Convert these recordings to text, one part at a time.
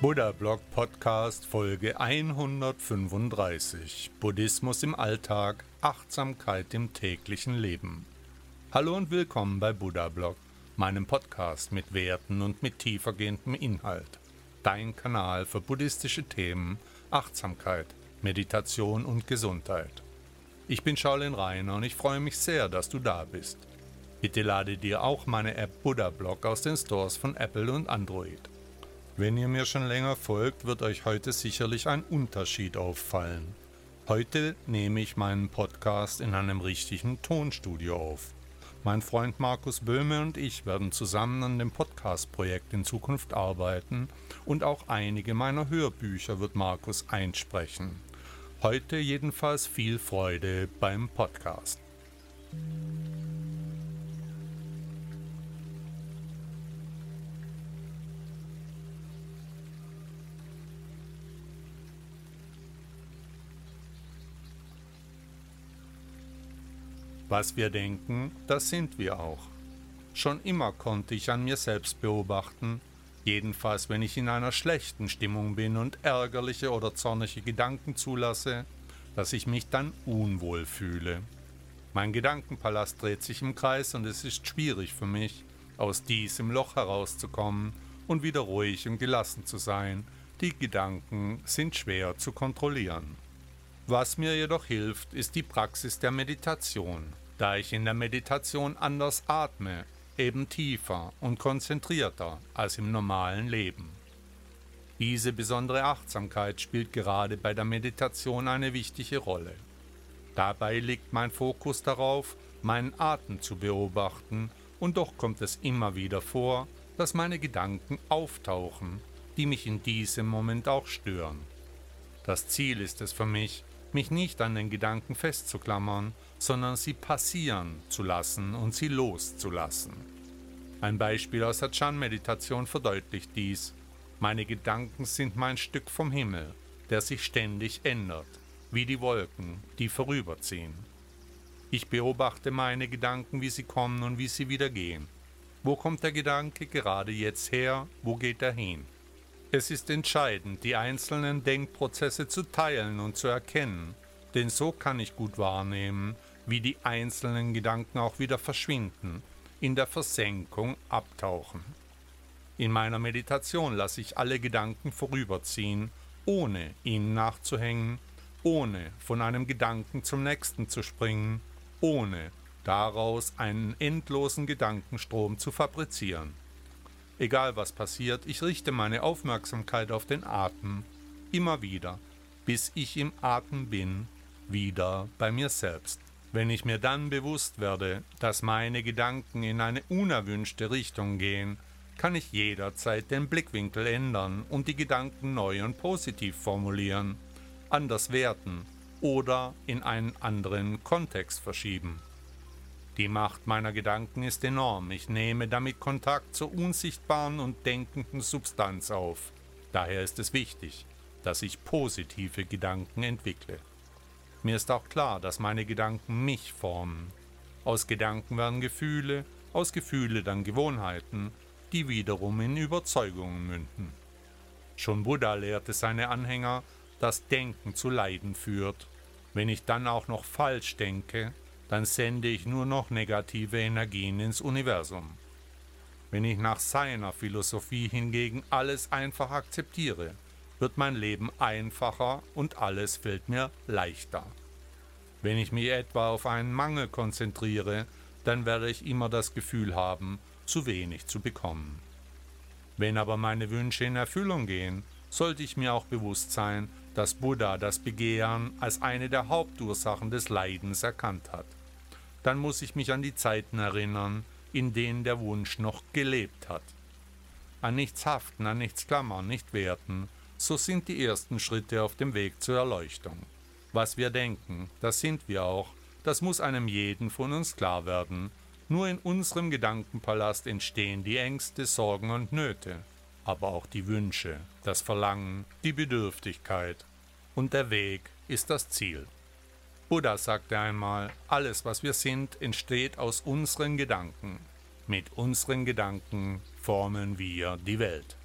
Buddha Blog Podcast Folge 135 Buddhismus im Alltag, Achtsamkeit im täglichen Leben. Hallo und willkommen bei Buddha Blog, meinem Podcast mit Werten und mit tiefergehendem Inhalt. Dein Kanal für buddhistische Themen, Achtsamkeit, Meditation und Gesundheit. Ich bin Shaolin Reiner und ich freue mich sehr, dass du da bist. Bitte lade dir auch meine App Buddha Blog aus den Stores von Apple und Android. Wenn ihr mir schon länger folgt, wird euch heute sicherlich ein Unterschied auffallen. Heute nehme ich meinen Podcast in einem richtigen Tonstudio auf. Mein Freund Markus Böhme und ich werden zusammen an dem Podcast-Projekt in Zukunft arbeiten und auch einige meiner Hörbücher wird Markus einsprechen. Heute jedenfalls viel Freude beim Podcast. Was wir denken, das sind wir auch. Schon immer konnte ich an mir selbst beobachten, jedenfalls wenn ich in einer schlechten Stimmung bin und ärgerliche oder zornige Gedanken zulasse, dass ich mich dann unwohl fühle. Mein Gedankenpalast dreht sich im Kreis und es ist schwierig für mich, aus diesem Loch herauszukommen und wieder ruhig und gelassen zu sein. Die Gedanken sind schwer zu kontrollieren. Was mir jedoch hilft, ist die Praxis der Meditation da ich in der Meditation anders atme, eben tiefer und konzentrierter als im normalen Leben. Diese besondere Achtsamkeit spielt gerade bei der Meditation eine wichtige Rolle. Dabei liegt mein Fokus darauf, meinen Atem zu beobachten, und doch kommt es immer wieder vor, dass meine Gedanken auftauchen, die mich in diesem Moment auch stören. Das Ziel ist es für mich, mich nicht an den Gedanken festzuklammern, sondern sie passieren zu lassen und sie loszulassen. Ein Beispiel aus der Chan-Meditation verdeutlicht dies. Meine Gedanken sind mein Stück vom Himmel, der sich ständig ändert, wie die Wolken, die vorüberziehen. Ich beobachte meine Gedanken, wie sie kommen und wie sie wieder gehen. Wo kommt der Gedanke gerade jetzt her? Wo geht er hin? Es ist entscheidend, die einzelnen Denkprozesse zu teilen und zu erkennen, denn so kann ich gut wahrnehmen, wie die einzelnen Gedanken auch wieder verschwinden, in der Versenkung abtauchen. In meiner Meditation lasse ich alle Gedanken vorüberziehen, ohne ihnen nachzuhängen, ohne von einem Gedanken zum nächsten zu springen, ohne daraus einen endlosen Gedankenstrom zu fabrizieren. Egal was passiert, ich richte meine Aufmerksamkeit auf den Atem, immer wieder, bis ich im Atem bin, wieder bei mir selbst. Wenn ich mir dann bewusst werde, dass meine Gedanken in eine unerwünschte Richtung gehen, kann ich jederzeit den Blickwinkel ändern und die Gedanken neu und positiv formulieren, anders werten oder in einen anderen Kontext verschieben. Die Macht meiner Gedanken ist enorm. Ich nehme damit Kontakt zur unsichtbaren und denkenden Substanz auf. Daher ist es wichtig, dass ich positive Gedanken entwickle. Mir ist auch klar, dass meine Gedanken mich formen. Aus Gedanken werden Gefühle, aus Gefühle dann Gewohnheiten, die wiederum in Überzeugungen münden. Schon Buddha lehrte seine Anhänger, dass Denken zu Leiden führt. Wenn ich dann auch noch falsch denke, dann sende ich nur noch negative Energien ins Universum. Wenn ich nach seiner Philosophie hingegen alles einfach akzeptiere, wird mein Leben einfacher und alles fällt mir leichter. Wenn ich mich etwa auf einen Mangel konzentriere, dann werde ich immer das Gefühl haben, zu wenig zu bekommen. Wenn aber meine Wünsche in Erfüllung gehen, sollte ich mir auch bewusst sein, dass Buddha das Begehren als eine der Hauptursachen des Leidens erkannt hat. Dann muss ich mich an die Zeiten erinnern, in denen der Wunsch noch gelebt hat. An nichts haften, an nichts klammern, nicht werten, so sind die ersten Schritte auf dem Weg zur Erleuchtung. Was wir denken, das sind wir auch, das muss einem jeden von uns klar werden. Nur in unserem Gedankenpalast entstehen die Ängste, Sorgen und Nöte, aber auch die Wünsche, das Verlangen, die Bedürftigkeit. Und der Weg ist das Ziel. Buddha sagte einmal, alles, was wir sind, entsteht aus unseren Gedanken. Mit unseren Gedanken formen wir die Welt.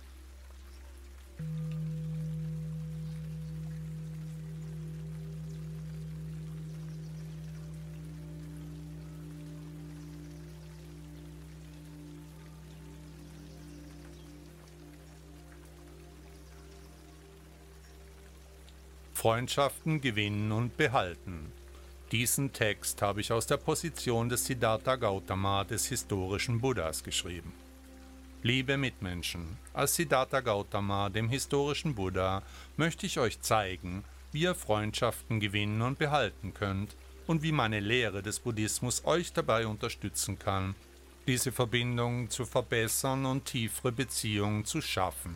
Freundschaften gewinnen und behalten. Diesen Text habe ich aus der Position des Siddhartha Gautama, des historischen Buddhas, geschrieben. Liebe Mitmenschen, als Siddhartha Gautama, dem historischen Buddha, möchte ich euch zeigen, wie ihr Freundschaften gewinnen und behalten könnt und wie meine Lehre des Buddhismus euch dabei unterstützen kann, diese Verbindung zu verbessern und tiefere Beziehungen zu schaffen.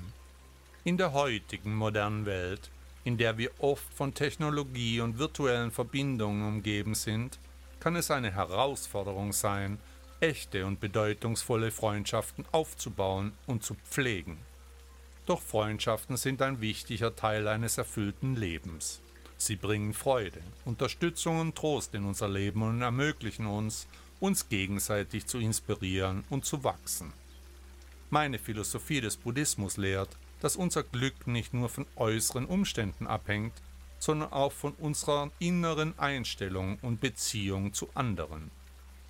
In der heutigen modernen Welt in der wir oft von Technologie und virtuellen Verbindungen umgeben sind, kann es eine Herausforderung sein, echte und bedeutungsvolle Freundschaften aufzubauen und zu pflegen. Doch Freundschaften sind ein wichtiger Teil eines erfüllten Lebens. Sie bringen Freude, Unterstützung und Trost in unser Leben und ermöglichen uns, uns gegenseitig zu inspirieren und zu wachsen. Meine Philosophie des Buddhismus lehrt, dass unser Glück nicht nur von äußeren Umständen abhängt, sondern auch von unserer inneren Einstellung und Beziehung zu anderen.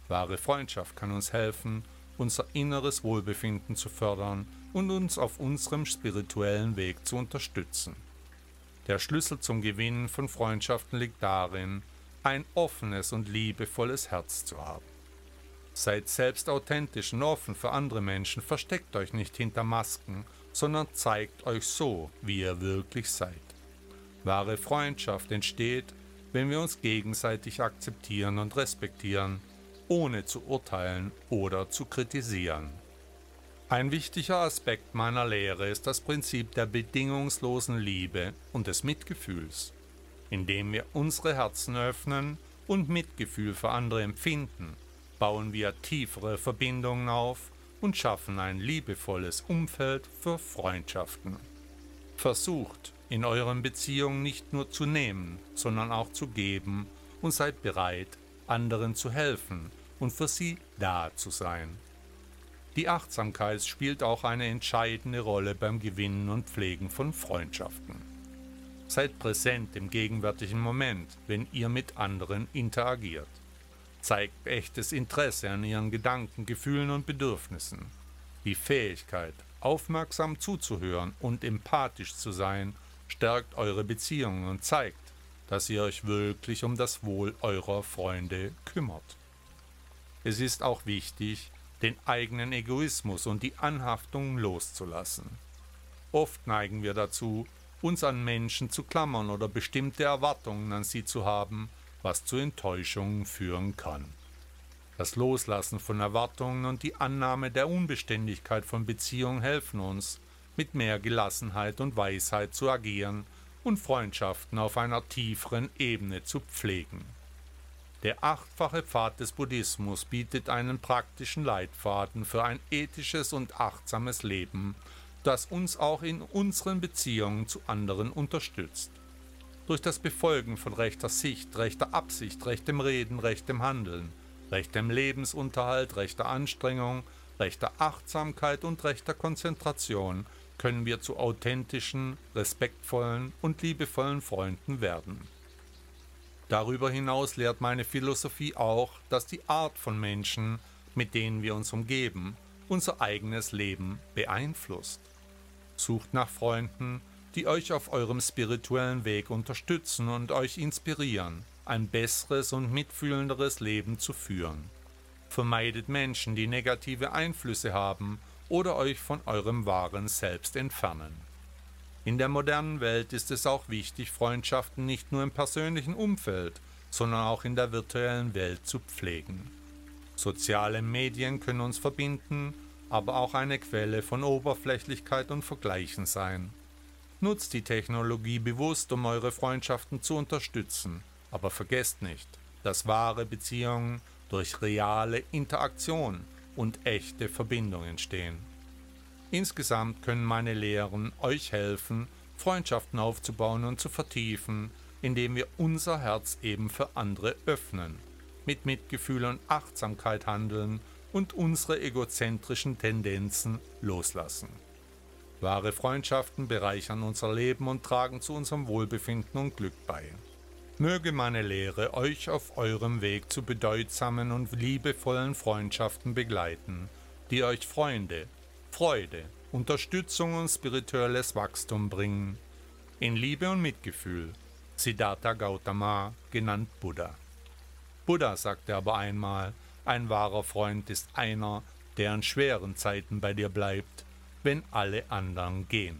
Wahre Freundschaft kann uns helfen, unser inneres Wohlbefinden zu fördern und uns auf unserem spirituellen Weg zu unterstützen. Der Schlüssel zum Gewinnen von Freundschaften liegt darin, ein offenes und liebevolles Herz zu haben. Seid selbst authentisch und offen für andere Menschen, versteckt euch nicht hinter Masken sondern zeigt euch so, wie ihr wirklich seid. Wahre Freundschaft entsteht, wenn wir uns gegenseitig akzeptieren und respektieren, ohne zu urteilen oder zu kritisieren. Ein wichtiger Aspekt meiner Lehre ist das Prinzip der bedingungslosen Liebe und des Mitgefühls, indem wir unsere Herzen öffnen und Mitgefühl für andere empfinden, bauen wir tiefere Verbindungen auf und schaffen ein liebevolles Umfeld für Freundschaften. Versucht, in euren Beziehungen nicht nur zu nehmen, sondern auch zu geben und seid bereit, anderen zu helfen und für sie da zu sein. Die Achtsamkeit spielt auch eine entscheidende Rolle beim Gewinnen und Pflegen von Freundschaften. Seid präsent im gegenwärtigen Moment, wenn ihr mit anderen interagiert zeigt echtes Interesse an ihren Gedanken, Gefühlen und Bedürfnissen. Die Fähigkeit, aufmerksam zuzuhören und empathisch zu sein, stärkt eure Beziehungen und zeigt, dass ihr euch wirklich um das Wohl eurer Freunde kümmert. Es ist auch wichtig, den eigenen Egoismus und die Anhaftung loszulassen. Oft neigen wir dazu, uns an Menschen zu klammern oder bestimmte Erwartungen an sie zu haben, was zu Enttäuschungen führen kann. Das Loslassen von Erwartungen und die Annahme der Unbeständigkeit von Beziehungen helfen uns, mit mehr Gelassenheit und Weisheit zu agieren und Freundschaften auf einer tieferen Ebene zu pflegen. Der achtfache Pfad des Buddhismus bietet einen praktischen Leitfaden für ein ethisches und achtsames Leben, das uns auch in unseren Beziehungen zu anderen unterstützt. Durch das Befolgen von rechter Sicht, rechter Absicht, rechtem Reden, rechtem Handeln, rechtem Lebensunterhalt, rechter Anstrengung, rechter Achtsamkeit und rechter Konzentration können wir zu authentischen, respektvollen und liebevollen Freunden werden. Darüber hinaus lehrt meine Philosophie auch, dass die Art von Menschen, mit denen wir uns umgeben, unser eigenes Leben beeinflusst. Sucht nach Freunden, die euch auf eurem spirituellen Weg unterstützen und euch inspirieren, ein besseres und mitfühlenderes Leben zu führen. Vermeidet Menschen, die negative Einflüsse haben oder euch von eurem wahren Selbst entfernen. In der modernen Welt ist es auch wichtig, Freundschaften nicht nur im persönlichen Umfeld, sondern auch in der virtuellen Welt zu pflegen. Soziale Medien können uns verbinden, aber auch eine Quelle von Oberflächlichkeit und Vergleichen sein. Nutzt die Technologie bewusst, um eure Freundschaften zu unterstützen. Aber vergesst nicht, dass wahre Beziehungen durch reale Interaktion und echte Verbindungen entstehen. Insgesamt können meine Lehren euch helfen, Freundschaften aufzubauen und zu vertiefen, indem wir unser Herz eben für andere öffnen, mit Mitgefühl und Achtsamkeit handeln und unsere egozentrischen Tendenzen loslassen. Wahre Freundschaften bereichern unser Leben und tragen zu unserem Wohlbefinden und Glück bei. Möge meine Lehre euch auf eurem Weg zu bedeutsamen und liebevollen Freundschaften begleiten, die euch Freunde, Freude, Unterstützung und spirituelles Wachstum bringen. In Liebe und Mitgefühl. Siddhartha Gautama, genannt Buddha. Buddha sagte aber einmal, ein wahrer Freund ist einer, der in schweren Zeiten bei dir bleibt wenn alle anderen gehen.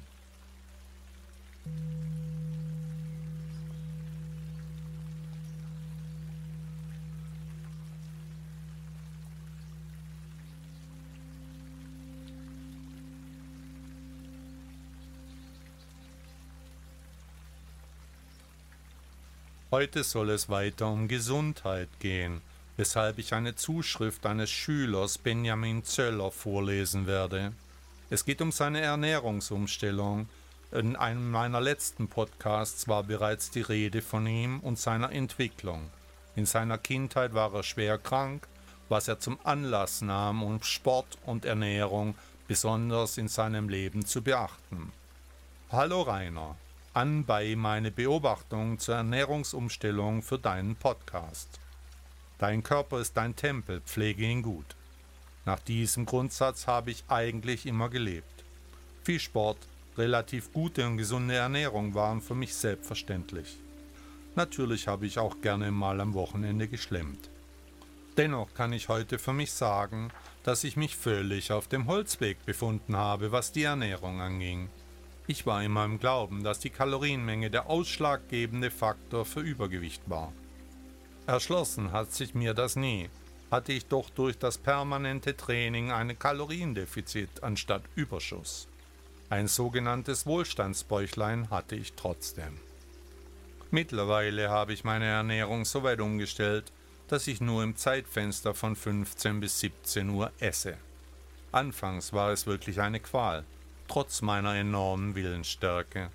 Heute soll es weiter um Gesundheit gehen, weshalb ich eine Zuschrift eines Schülers Benjamin Zöller vorlesen werde. Es geht um seine Ernährungsumstellung. In einem meiner letzten Podcasts war bereits die Rede von ihm und seiner Entwicklung. In seiner Kindheit war er schwer krank, was er zum Anlass nahm, um Sport und Ernährung besonders in seinem Leben zu beachten. Hallo Rainer, anbei meine Beobachtung zur Ernährungsumstellung für deinen Podcast. Dein Körper ist dein Tempel, pflege ihn gut. Nach diesem Grundsatz habe ich eigentlich immer gelebt. Viel Sport, relativ gute und gesunde Ernährung waren für mich selbstverständlich. Natürlich habe ich auch gerne mal am Wochenende geschlemmt. Dennoch kann ich heute für mich sagen, dass ich mich völlig auf dem Holzweg befunden habe, was die Ernährung anging. Ich war immer im Glauben, dass die Kalorienmenge der ausschlaggebende Faktor für Übergewicht war. Erschlossen hat sich mir das nie, hatte ich doch durch das permanente Training ein Kaloriendefizit anstatt Überschuss. Ein sogenanntes Wohlstandsbäuchlein hatte ich trotzdem. Mittlerweile habe ich meine Ernährung so weit umgestellt, dass ich nur im Zeitfenster von 15 bis 17 Uhr esse. Anfangs war es wirklich eine Qual, trotz meiner enormen Willensstärke.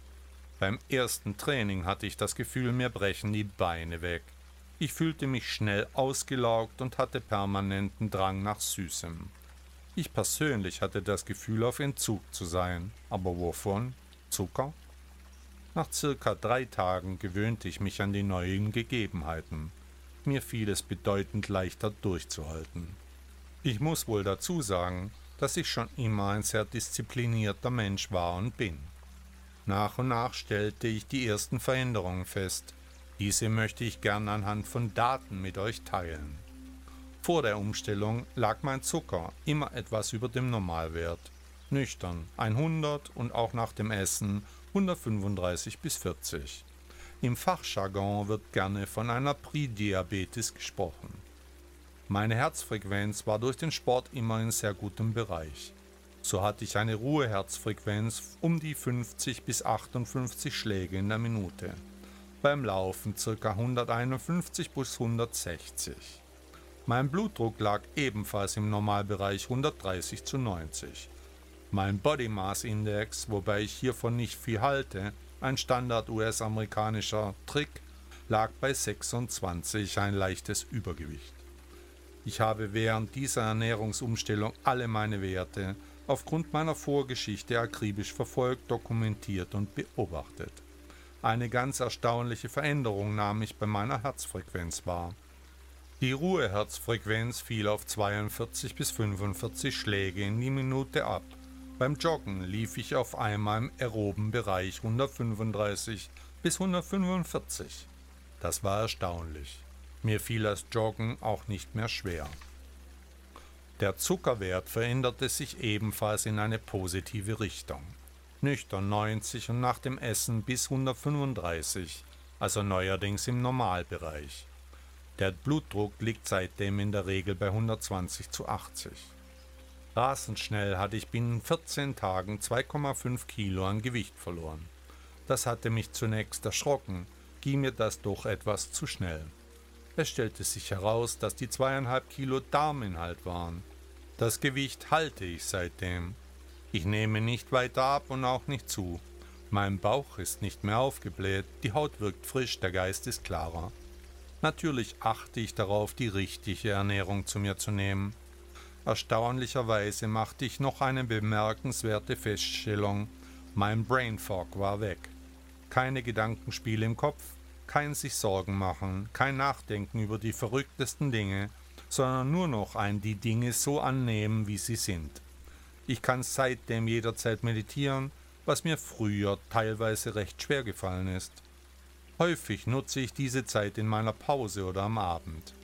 Beim ersten Training hatte ich das Gefühl, mir brechen die Beine weg. Ich fühlte mich schnell ausgelaugt und hatte permanenten Drang nach Süßem. Ich persönlich hatte das Gefühl, auf Entzug zu sein. Aber wovon? Zucker? Nach circa drei Tagen gewöhnte ich mich an die neuen Gegebenheiten. Mir fiel es bedeutend leichter durchzuhalten. Ich muss wohl dazu sagen, dass ich schon immer ein sehr disziplinierter Mensch war und bin. Nach und nach stellte ich die ersten Veränderungen fest, diese möchte ich gern anhand von Daten mit euch teilen. Vor der Umstellung lag mein Zucker immer etwas über dem Normalwert. Nüchtern 100 und auch nach dem Essen 135 bis 40. Im Fachjargon wird gerne von einer Prädiabetes gesprochen. Meine Herzfrequenz war durch den Sport immer in sehr gutem Bereich. So hatte ich eine Ruheherzfrequenz um die 50 bis 58 Schläge in der Minute beim Laufen ca. 151 bis 160. Mein Blutdruck lag ebenfalls im Normalbereich 130 zu 90. Mein Body Mass Index, wobei ich hiervon nicht viel halte, ein Standard US-amerikanischer Trick, lag bei 26, ein leichtes Übergewicht. Ich habe während dieser Ernährungsumstellung alle meine Werte aufgrund meiner Vorgeschichte akribisch verfolgt, dokumentiert und beobachtet. Eine ganz erstaunliche Veränderung nahm ich bei meiner Herzfrequenz wahr. Die Ruheherzfrequenz fiel auf 42 bis 45 Schläge in die Minute ab. Beim Joggen lief ich auf einmal im aeroben Bereich 135 bis 145. Das war erstaunlich. Mir fiel das Joggen auch nicht mehr schwer. Der Zuckerwert veränderte sich ebenfalls in eine positive Richtung nüchtern 90 und nach dem Essen bis 135, also neuerdings im Normalbereich. Der Blutdruck liegt seitdem in der Regel bei 120 zu 80. Rasend schnell hatte ich binnen 14 Tagen 2,5 Kilo an Gewicht verloren. Das hatte mich zunächst erschrocken, ging mir das doch etwas zu schnell. Es stellte sich heraus, dass die zweieinhalb Kilo Darminhalt waren. Das Gewicht halte ich seitdem. Ich nehme nicht weiter ab und auch nicht zu. Mein Bauch ist nicht mehr aufgebläht, die Haut wirkt frisch, der Geist ist klarer. Natürlich achte ich darauf, die richtige Ernährung zu mir zu nehmen. Erstaunlicherweise machte ich noch eine bemerkenswerte Feststellung. Mein Brain Fog war weg. Keine Gedankenspiele im Kopf, kein sich Sorgen machen, kein Nachdenken über die verrücktesten Dinge, sondern nur noch ein die Dinge so annehmen, wie sie sind. Ich kann seitdem jederzeit meditieren, was mir früher teilweise recht schwer gefallen ist. Häufig nutze ich diese Zeit in meiner Pause oder am Abend.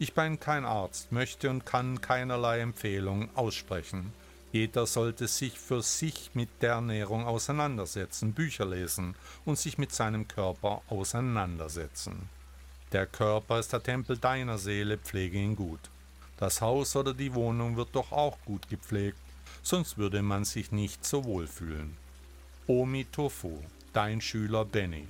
Ich bin kein Arzt, möchte und kann keinerlei Empfehlung aussprechen. Jeder sollte sich für sich mit der Ernährung auseinandersetzen, Bücher lesen und sich mit seinem Körper auseinandersetzen. Der Körper ist der Tempel deiner Seele, pflege ihn gut. Das Haus oder die Wohnung wird doch auch gut gepflegt, sonst würde man sich nicht so wohl fühlen. Omi Tofu, dein Schüler Benny.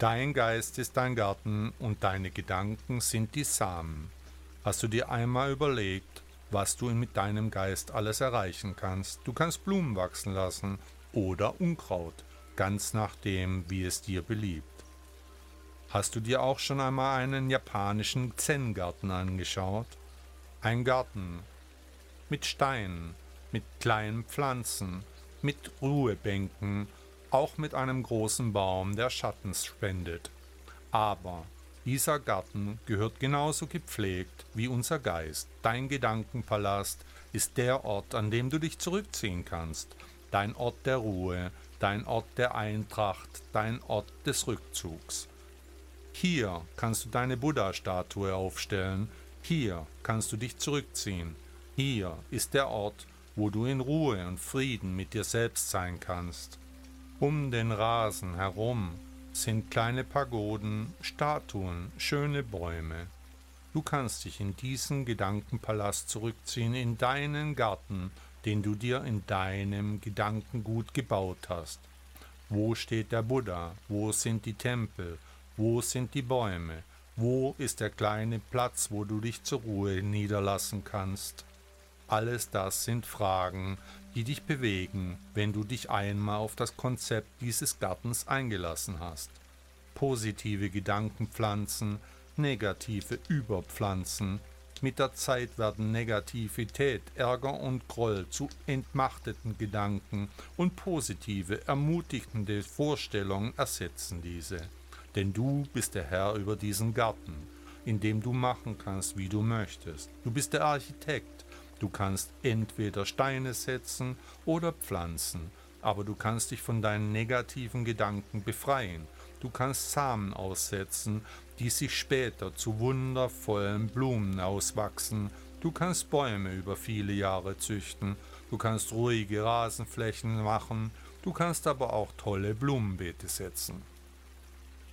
Dein Geist ist dein Garten und deine Gedanken sind die Samen. Hast du dir einmal überlegt, was du mit deinem Geist alles erreichen kannst? Du kannst Blumen wachsen lassen oder Unkraut, ganz nachdem, wie es dir beliebt. Hast du dir auch schon einmal einen japanischen Zen-Garten angeschaut? Ein Garten mit Steinen, mit kleinen Pflanzen, mit Ruhebänken auch mit einem großen Baum, der Schatten spendet. Aber dieser Garten gehört genauso gepflegt wie unser Geist. Dein Gedankenpalast ist der Ort, an dem du dich zurückziehen kannst. Dein Ort der Ruhe, dein Ort der Eintracht, dein Ort des Rückzugs. Hier kannst du deine Buddha-Statue aufstellen, hier kannst du dich zurückziehen. Hier ist der Ort, wo du in Ruhe und Frieden mit dir selbst sein kannst. Um den Rasen herum sind kleine Pagoden, Statuen, schöne Bäume. Du kannst dich in diesen Gedankenpalast zurückziehen, in deinen Garten, den du dir in deinem Gedankengut gebaut hast. Wo steht der Buddha? Wo sind die Tempel? Wo sind die Bäume? Wo ist der kleine Platz, wo du dich zur Ruhe niederlassen kannst? Alles das sind Fragen, die dich bewegen, wenn du dich einmal auf das Konzept dieses Gartens eingelassen hast. Positive Gedanken pflanzen, negative überpflanzen. Mit der Zeit werden Negativität, Ärger und Groll zu entmachteten Gedanken und positive, ermutigende Vorstellungen ersetzen diese. Denn du bist der Herr über diesen Garten, in dem du machen kannst, wie du möchtest. Du bist der Architekt Du kannst entweder Steine setzen oder pflanzen, aber du kannst dich von deinen negativen Gedanken befreien. Du kannst Samen aussetzen, die sich später zu wundervollen Blumen auswachsen. Du kannst Bäume über viele Jahre züchten. Du kannst ruhige Rasenflächen machen. Du kannst aber auch tolle Blumenbeete setzen.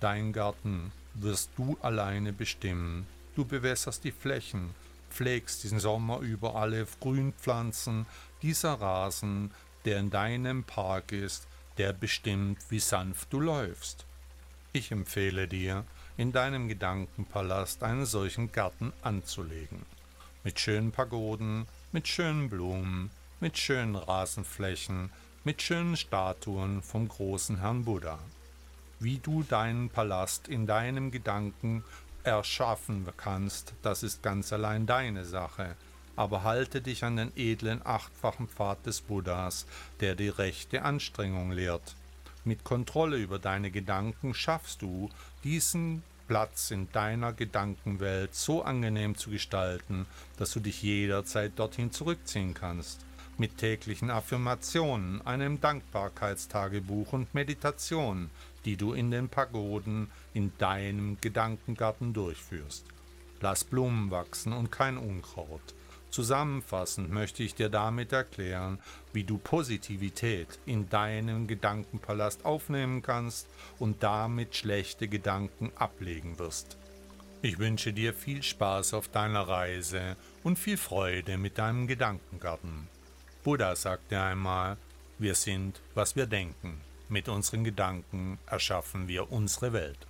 Dein Garten wirst du alleine bestimmen. Du bewässerst die Flächen, pflegst diesen Sommer über alle Grünpflanzen, dieser Rasen, der in deinem Park ist, der bestimmt, wie sanft du läufst. Ich empfehle dir, in deinem Gedankenpalast einen solchen Garten anzulegen. Mit schönen Pagoden, mit schönen Blumen, mit schönen Rasenflächen, mit schönen Statuen vom großen Herrn Buddha. Wie du deinen Palast in deinem Gedanken erschaffen kannst, das ist ganz allein deine Sache. Aber halte dich an den edlen achtfachen Pfad des Buddhas, der die rechte Anstrengung lehrt. Mit Kontrolle über deine Gedanken schaffst du, diesen Platz in deiner Gedankenwelt so angenehm zu gestalten, dass du dich jederzeit dorthin zurückziehen kannst. Mit täglichen Affirmationen, einem Dankbarkeitstagebuch und Meditation die du in den Pagoden in deinem Gedankengarten durchführst. Lass Blumen wachsen und kein Unkraut. Zusammenfassend möchte ich dir damit erklären, wie du Positivität in deinem Gedankenpalast aufnehmen kannst und damit schlechte Gedanken ablegen wirst. Ich wünsche dir viel Spaß auf deiner Reise und viel Freude mit deinem Gedankengarten. Buddha sagte einmal, wir sind, was wir denken. Mit unseren Gedanken erschaffen wir unsere Welt.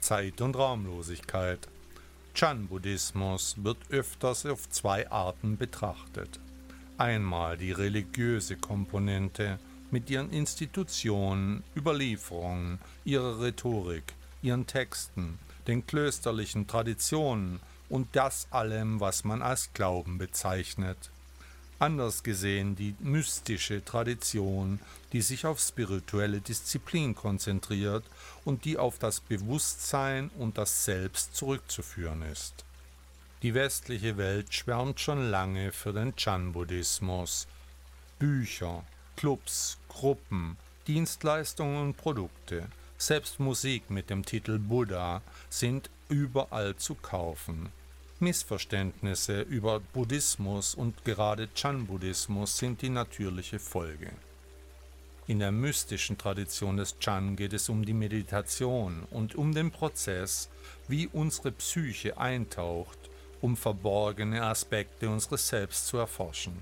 Zeit- und Raumlosigkeit. Chan-Buddhismus wird öfters auf zwei Arten betrachtet. Einmal die religiöse Komponente mit ihren Institutionen, Überlieferungen, ihrer Rhetorik, ihren Texten, den klösterlichen Traditionen und das allem, was man als Glauben bezeichnet anders gesehen die mystische Tradition, die sich auf spirituelle Disziplin konzentriert und die auf das Bewusstsein und das Selbst zurückzuführen ist. Die westliche Welt schwärmt schon lange für den Chan-Buddhismus. Bücher, Clubs, Gruppen, Dienstleistungen und Produkte, selbst Musik mit dem Titel Buddha sind überall zu kaufen. Missverständnisse über Buddhismus und gerade Chan-Buddhismus sind die natürliche Folge. In der mystischen Tradition des Chan geht es um die Meditation und um den Prozess, wie unsere Psyche eintaucht, um verborgene Aspekte unseres Selbst zu erforschen.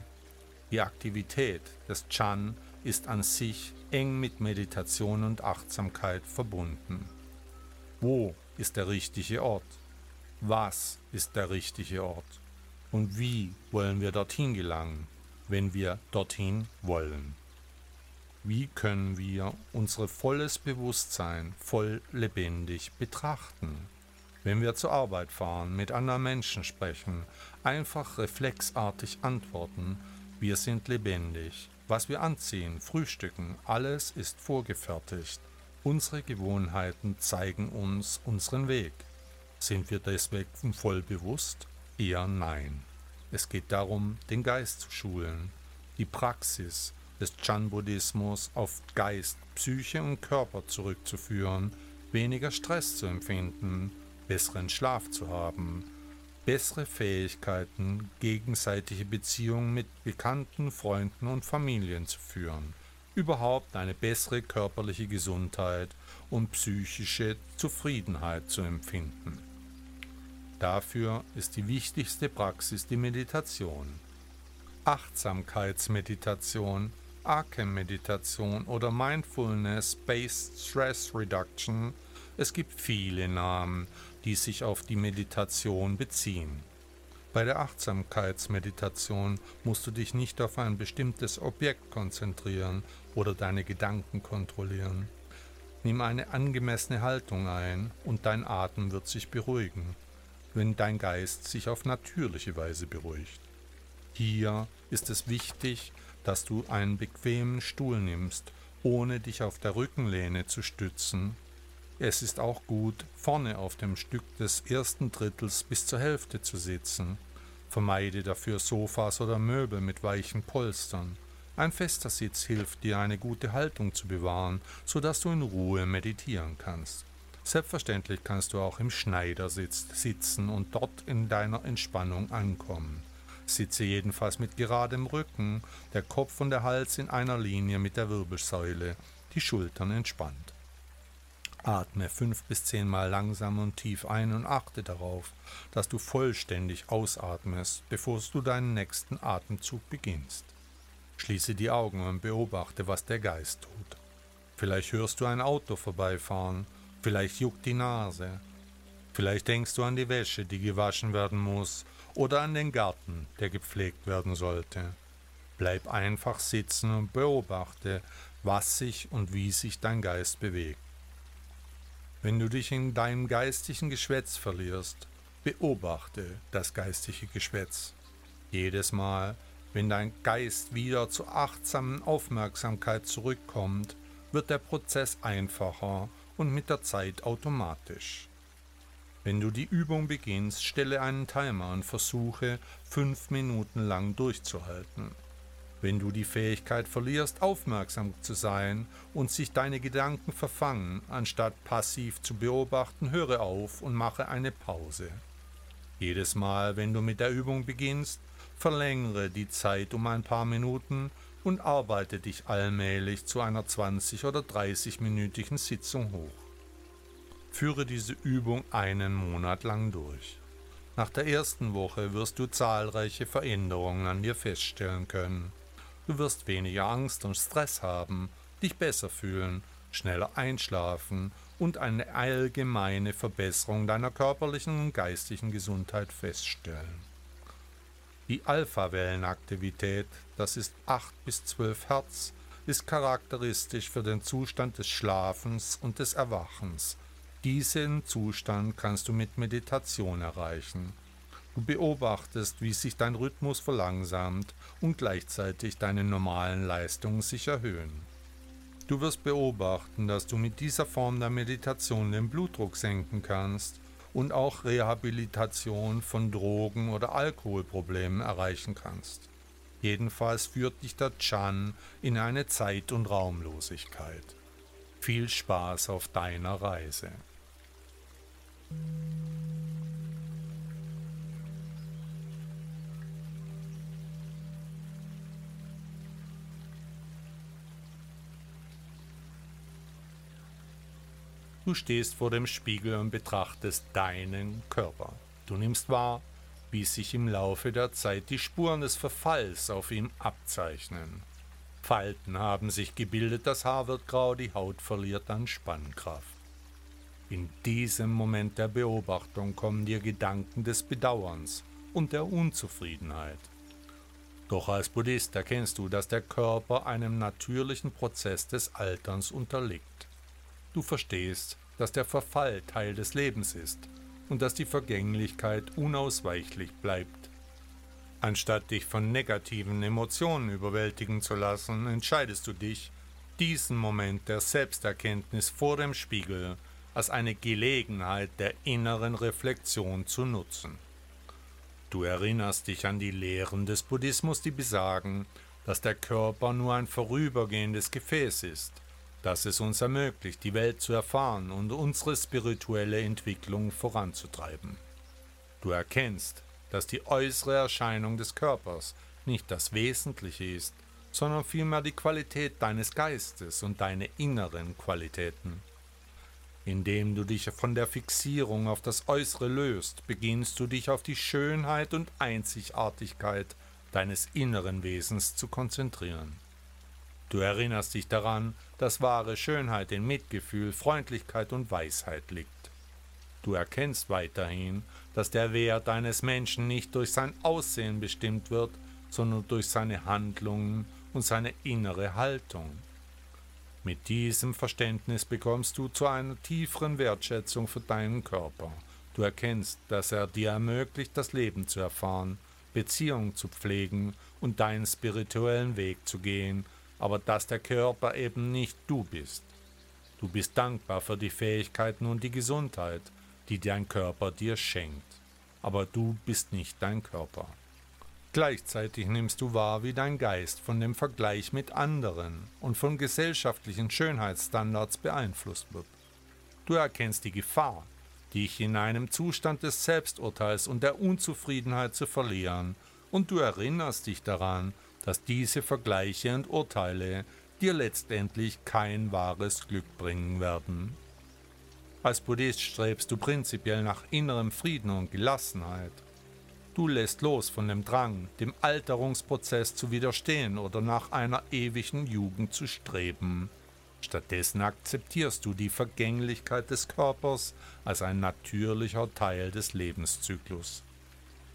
Die Aktivität des Chan ist an sich eng mit Meditation und Achtsamkeit verbunden. Wo ist der richtige Ort? Was ist der richtige Ort? Und wie wollen wir dorthin gelangen, wenn wir dorthin wollen? Wie können wir unser volles Bewusstsein voll lebendig betrachten? Wenn wir zur Arbeit fahren, mit anderen Menschen sprechen, einfach reflexartig antworten, wir sind lebendig. Was wir anziehen, frühstücken, alles ist vorgefertigt. Unsere Gewohnheiten zeigen uns unseren Weg. Sind wir deswegen voll bewusst? Eher nein. Es geht darum, den Geist zu schulen, die Praxis des Chan-Buddhismus auf Geist, Psyche und Körper zurückzuführen, weniger Stress zu empfinden, besseren Schlaf zu haben, bessere Fähigkeiten, gegenseitige Beziehungen mit Bekannten, Freunden und Familien zu führen, überhaupt eine bessere körperliche Gesundheit und psychische Zufriedenheit zu empfinden. Dafür ist die wichtigste Praxis die Meditation. Achtsamkeitsmeditation, Akem-Meditation oder Mindfulness-Based Stress Reduction. Es gibt viele Namen, die sich auf die Meditation beziehen. Bei der Achtsamkeitsmeditation musst du dich nicht auf ein bestimmtes Objekt konzentrieren oder deine Gedanken kontrollieren. Nimm eine angemessene Haltung ein und dein Atem wird sich beruhigen wenn dein Geist sich auf natürliche Weise beruhigt. Hier ist es wichtig, dass du einen bequemen Stuhl nimmst, ohne dich auf der Rückenlehne zu stützen. Es ist auch gut, vorne auf dem Stück des ersten Drittels bis zur Hälfte zu sitzen. Vermeide dafür Sofas oder Möbel mit weichen Polstern. Ein fester Sitz hilft dir, eine gute Haltung zu bewahren, so dass du in Ruhe meditieren kannst. Selbstverständlich kannst du auch im Schneidersitz sitzen und dort in deiner Entspannung ankommen. Sitze jedenfalls mit geradem Rücken, der Kopf und der Hals in einer Linie mit der Wirbelsäule, die Schultern entspannt. Atme fünf bis zehnmal langsam und tief ein und achte darauf, dass du vollständig ausatmest, bevor du deinen nächsten Atemzug beginnst. Schließe die Augen und beobachte, was der Geist tut. Vielleicht hörst du ein Auto vorbeifahren Vielleicht juckt die Nase. Vielleicht denkst du an die Wäsche, die gewaschen werden muss, oder an den Garten, der gepflegt werden sollte. Bleib einfach sitzen und beobachte, was sich und wie sich dein Geist bewegt. Wenn du dich in deinem geistigen Geschwätz verlierst, beobachte das geistige Geschwätz. Jedes Mal, wenn dein Geist wieder zur achtsamen Aufmerksamkeit zurückkommt, wird der Prozess einfacher und mit der Zeit automatisch. Wenn du die Übung beginnst, stelle einen Timer und versuche, fünf Minuten lang durchzuhalten. Wenn du die Fähigkeit verlierst, aufmerksam zu sein und sich deine Gedanken verfangen, anstatt passiv zu beobachten, höre auf und mache eine Pause. Jedes Mal, wenn du mit der Übung beginnst, verlängere die Zeit um ein paar Minuten und arbeite dich allmählich zu einer 20 oder 30-minütigen Sitzung hoch. Führe diese Übung einen Monat lang durch. Nach der ersten Woche wirst du zahlreiche Veränderungen an dir feststellen können. Du wirst weniger Angst und Stress haben, dich besser fühlen, schneller einschlafen und eine allgemeine Verbesserung deiner körperlichen und geistigen Gesundheit feststellen. Die Alpha-Wellenaktivität, das ist 8 bis 12 Hertz, ist charakteristisch für den Zustand des Schlafens und des Erwachens diesen Zustand kannst du mit Meditation erreichen. Du beobachtest, wie sich dein Rhythmus verlangsamt und gleichzeitig deine normalen Leistungen sich erhöhen. Du wirst beobachten, dass du mit dieser Form der Meditation den Blutdruck senken kannst und auch Rehabilitation von Drogen- oder Alkoholproblemen erreichen kannst. Jedenfalls führt dich der Chan in eine Zeit- und Raumlosigkeit. Viel Spaß auf deiner Reise. Du stehst vor dem Spiegel und betrachtest deinen Körper. Du nimmst wahr, wie sich im Laufe der Zeit die Spuren des Verfalls auf ihm abzeichnen. Falten haben sich gebildet, das Haar wird grau, die Haut verliert an Spannkraft. In diesem Moment der Beobachtung kommen dir Gedanken des Bedauerns und der Unzufriedenheit. Doch als Buddhist erkennst du, dass der Körper einem natürlichen Prozess des Alterns unterliegt. Du verstehst, dass der Verfall Teil des Lebens ist und dass die Vergänglichkeit unausweichlich bleibt. Anstatt dich von negativen Emotionen überwältigen zu lassen, entscheidest du dich, diesen Moment der Selbsterkenntnis vor dem Spiegel als eine Gelegenheit der inneren Reflexion zu nutzen. Du erinnerst dich an die Lehren des Buddhismus, die besagen, dass der Körper nur ein vorübergehendes Gefäß ist, das es uns ermöglicht, die Welt zu erfahren und unsere spirituelle Entwicklung voranzutreiben. Du erkennst, dass die äußere Erscheinung des Körpers nicht das Wesentliche ist, sondern vielmehr die Qualität deines Geistes und deine inneren Qualitäten. Indem du dich von der Fixierung auf das Äußere löst, beginnst du dich auf die Schönheit und Einzigartigkeit deines inneren Wesens zu konzentrieren. Du erinnerst dich daran, dass wahre Schönheit in Mitgefühl, Freundlichkeit und Weisheit liegt. Du erkennst weiterhin, dass der Wert eines Menschen nicht durch sein Aussehen bestimmt wird, sondern durch seine Handlungen und seine innere Haltung. Mit diesem Verständnis bekommst du zu einer tieferen Wertschätzung für deinen Körper. Du erkennst, dass er dir ermöglicht, das Leben zu erfahren, Beziehungen zu pflegen und deinen spirituellen Weg zu gehen, aber dass der Körper eben nicht du bist. Du bist dankbar für die Fähigkeiten und die Gesundheit, die dein Körper dir schenkt, aber du bist nicht dein Körper. Gleichzeitig nimmst du wahr, wie dein Geist von dem Vergleich mit anderen und von gesellschaftlichen Schönheitsstandards beeinflusst wird. Du erkennst die Gefahr, dich in einem Zustand des Selbsturteils und der Unzufriedenheit zu verlieren, und du erinnerst dich daran, dass diese Vergleiche und Urteile dir letztendlich kein wahres Glück bringen werden. Als Buddhist strebst du prinzipiell nach innerem Frieden und Gelassenheit. Du lässt los von dem Drang, dem Alterungsprozess zu widerstehen oder nach einer ewigen Jugend zu streben. Stattdessen akzeptierst du die Vergänglichkeit des Körpers als ein natürlicher Teil des Lebenszyklus.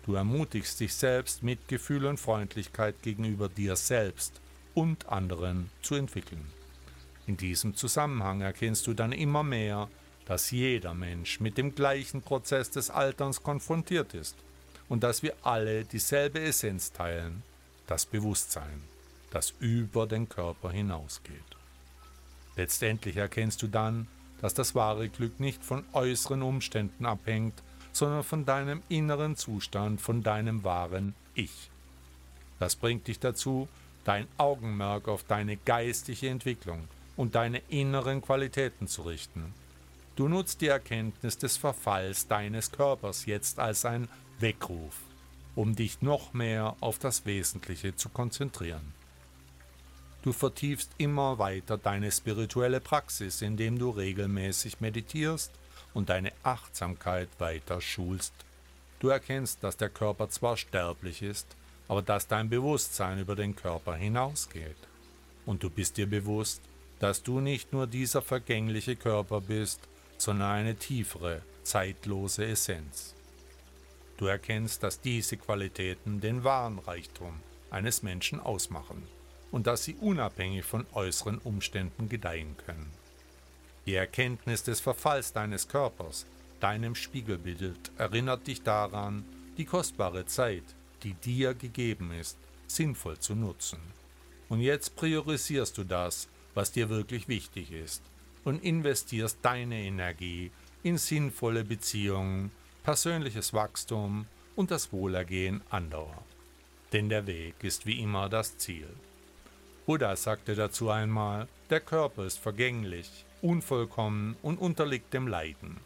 Du ermutigst dich selbst, Mitgefühl und Freundlichkeit gegenüber dir selbst und anderen zu entwickeln. In diesem Zusammenhang erkennst du dann immer mehr, dass jeder Mensch mit dem gleichen Prozess des Alterns konfrontiert ist und dass wir alle dieselbe Essenz teilen, das Bewusstsein, das über den Körper hinausgeht. Letztendlich erkennst du dann, dass das wahre Glück nicht von äußeren Umständen abhängt, sondern von deinem inneren Zustand, von deinem wahren Ich. Das bringt dich dazu, dein Augenmerk auf deine geistige Entwicklung und deine inneren Qualitäten zu richten. Du nutzt die Erkenntnis des Verfalls deines Körpers jetzt als ein Weckruf, um dich noch mehr auf das Wesentliche zu konzentrieren. Du vertiefst immer weiter deine spirituelle Praxis, indem du regelmäßig meditierst und deine Achtsamkeit weiter schulst. Du erkennst, dass der Körper zwar sterblich ist, aber dass dein Bewusstsein über den Körper hinausgeht. Und du bist dir bewusst, dass du nicht nur dieser vergängliche Körper bist, sondern eine tiefere, zeitlose Essenz. Du erkennst, dass diese Qualitäten den wahren Reichtum eines Menschen ausmachen und dass sie unabhängig von äußeren Umständen gedeihen können. Die Erkenntnis des Verfalls deines Körpers, deinem Spiegelbild, erinnert dich daran, die kostbare Zeit, die dir gegeben ist, sinnvoll zu nutzen. Und jetzt priorisierst du das, was dir wirklich wichtig ist, und investierst deine Energie in sinnvolle Beziehungen, persönliches Wachstum und das Wohlergehen anderer. Denn der Weg ist wie immer das Ziel. Buddha sagte dazu einmal, der Körper ist vergänglich, unvollkommen und unterliegt dem Leiden.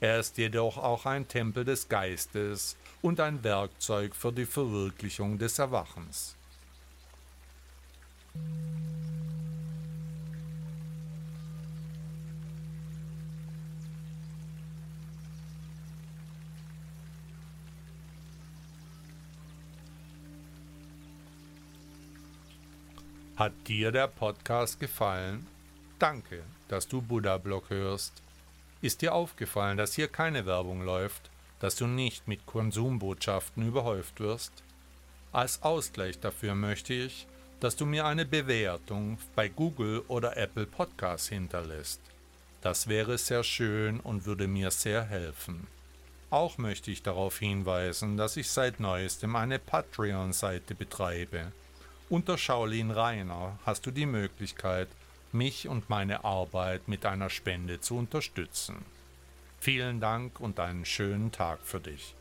Er ist jedoch auch ein Tempel des Geistes und ein Werkzeug für die Verwirklichung des Erwachens. Hat dir der Podcast gefallen? Danke, dass du Buddha Blog hörst. Ist dir aufgefallen, dass hier keine Werbung läuft, dass du nicht mit Konsumbotschaften überhäuft wirst? Als Ausgleich dafür möchte ich, dass du mir eine Bewertung bei Google oder Apple Podcasts hinterlässt. Das wäre sehr schön und würde mir sehr helfen. Auch möchte ich darauf hinweisen, dass ich seit neuestem eine Patreon-Seite betreibe. Unter Shaolin Rainer hast du die Möglichkeit, mich und meine Arbeit mit einer Spende zu unterstützen. Vielen Dank und einen schönen Tag für dich.